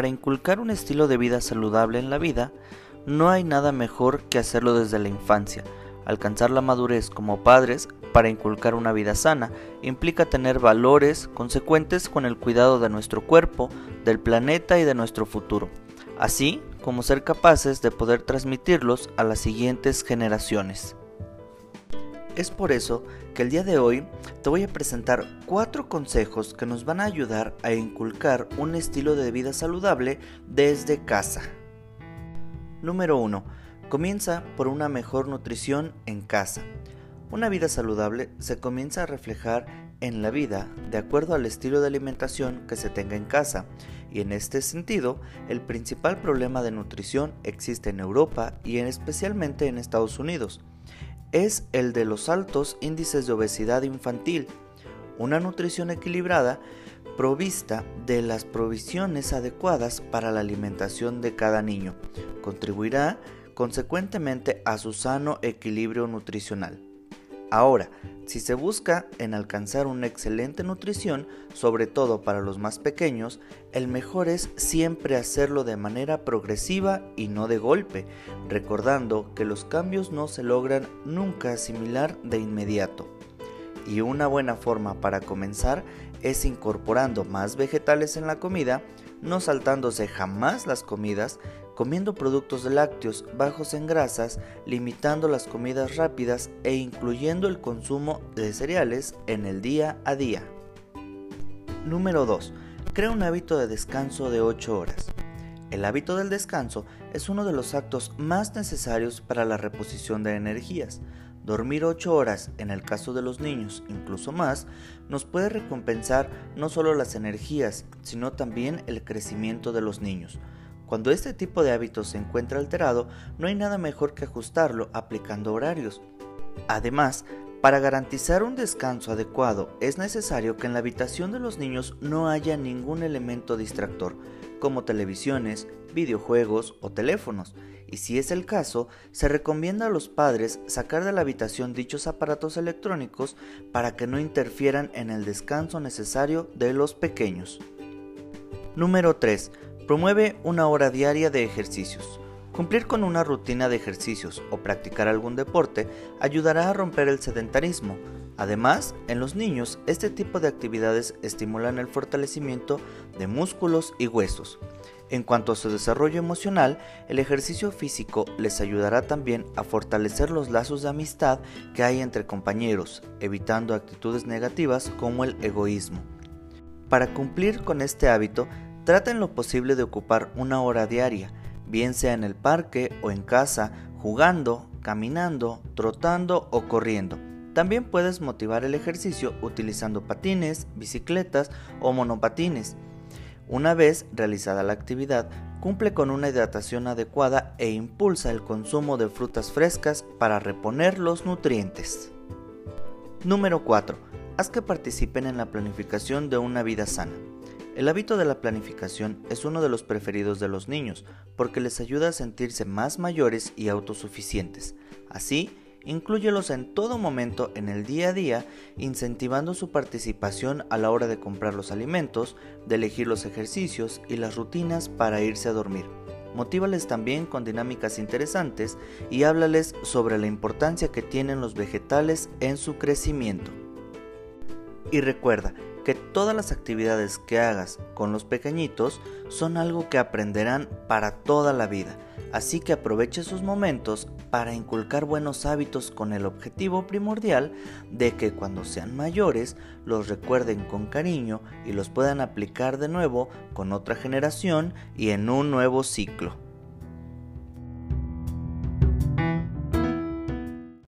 para inculcar un estilo de vida saludable en la vida, no hay nada mejor que hacerlo desde la infancia. Alcanzar la madurez como padres para inculcar una vida sana implica tener valores consecuentes con el cuidado de nuestro cuerpo, del planeta y de nuestro futuro, así como ser capaces de poder transmitirlos a las siguientes generaciones. Es por eso que el día de hoy te voy a presentar cuatro consejos que nos van a ayudar a inculcar un estilo de vida saludable desde casa. Número 1. Comienza por una mejor nutrición en casa. Una vida saludable se comienza a reflejar en la vida de acuerdo al estilo de alimentación que se tenga en casa y en este sentido el principal problema de nutrición existe en Europa y en especialmente en Estados Unidos es el de los altos índices de obesidad infantil. Una nutrición equilibrada provista de las provisiones adecuadas para la alimentación de cada niño contribuirá consecuentemente a su sano equilibrio nutricional. Ahora, si se busca en alcanzar una excelente nutrición, sobre todo para los más pequeños, el mejor es siempre hacerlo de manera progresiva y no de golpe, recordando que los cambios no se logran nunca similar de inmediato. Y una buena forma para comenzar es incorporando más vegetales en la comida, no saltándose jamás las comidas, comiendo productos lácteos bajos en grasas, limitando las comidas rápidas e incluyendo el consumo de cereales en el día a día. Número 2. Crea un hábito de descanso de 8 horas. El hábito del descanso es uno de los actos más necesarios para la reposición de energías. Dormir 8 horas, en el caso de los niños incluso más, nos puede recompensar no solo las energías, sino también el crecimiento de los niños. Cuando este tipo de hábito se encuentra alterado, no hay nada mejor que ajustarlo aplicando horarios. Además, para garantizar un descanso adecuado es necesario que en la habitación de los niños no haya ningún elemento distractor, como televisiones, videojuegos o teléfonos, y si es el caso, se recomienda a los padres sacar de la habitación dichos aparatos electrónicos para que no interfieran en el descanso necesario de los pequeños. Número 3. Promueve una hora diaria de ejercicios. Cumplir con una rutina de ejercicios o practicar algún deporte ayudará a romper el sedentarismo. Además, en los niños este tipo de actividades estimulan el fortalecimiento de músculos y huesos. En cuanto a su desarrollo emocional, el ejercicio físico les ayudará también a fortalecer los lazos de amistad que hay entre compañeros, evitando actitudes negativas como el egoísmo. Para cumplir con este hábito, Trata en lo posible de ocupar una hora diaria, bien sea en el parque o en casa, jugando, caminando, trotando o corriendo. También puedes motivar el ejercicio utilizando patines, bicicletas o monopatines. Una vez realizada la actividad, cumple con una hidratación adecuada e impulsa el consumo de frutas frescas para reponer los nutrientes. Número 4. Haz que participen en la planificación de una vida sana. El hábito de la planificación es uno de los preferidos de los niños porque les ayuda a sentirse más mayores y autosuficientes. Así, inclúyelos en todo momento en el día a día, incentivando su participación a la hora de comprar los alimentos, de elegir los ejercicios y las rutinas para irse a dormir. Motívales también con dinámicas interesantes y háblales sobre la importancia que tienen los vegetales en su crecimiento. Y recuerda, que todas las actividades que hagas con los pequeñitos son algo que aprenderán para toda la vida, así que aproveche sus momentos para inculcar buenos hábitos con el objetivo primordial de que cuando sean mayores los recuerden con cariño y los puedan aplicar de nuevo con otra generación y en un nuevo ciclo.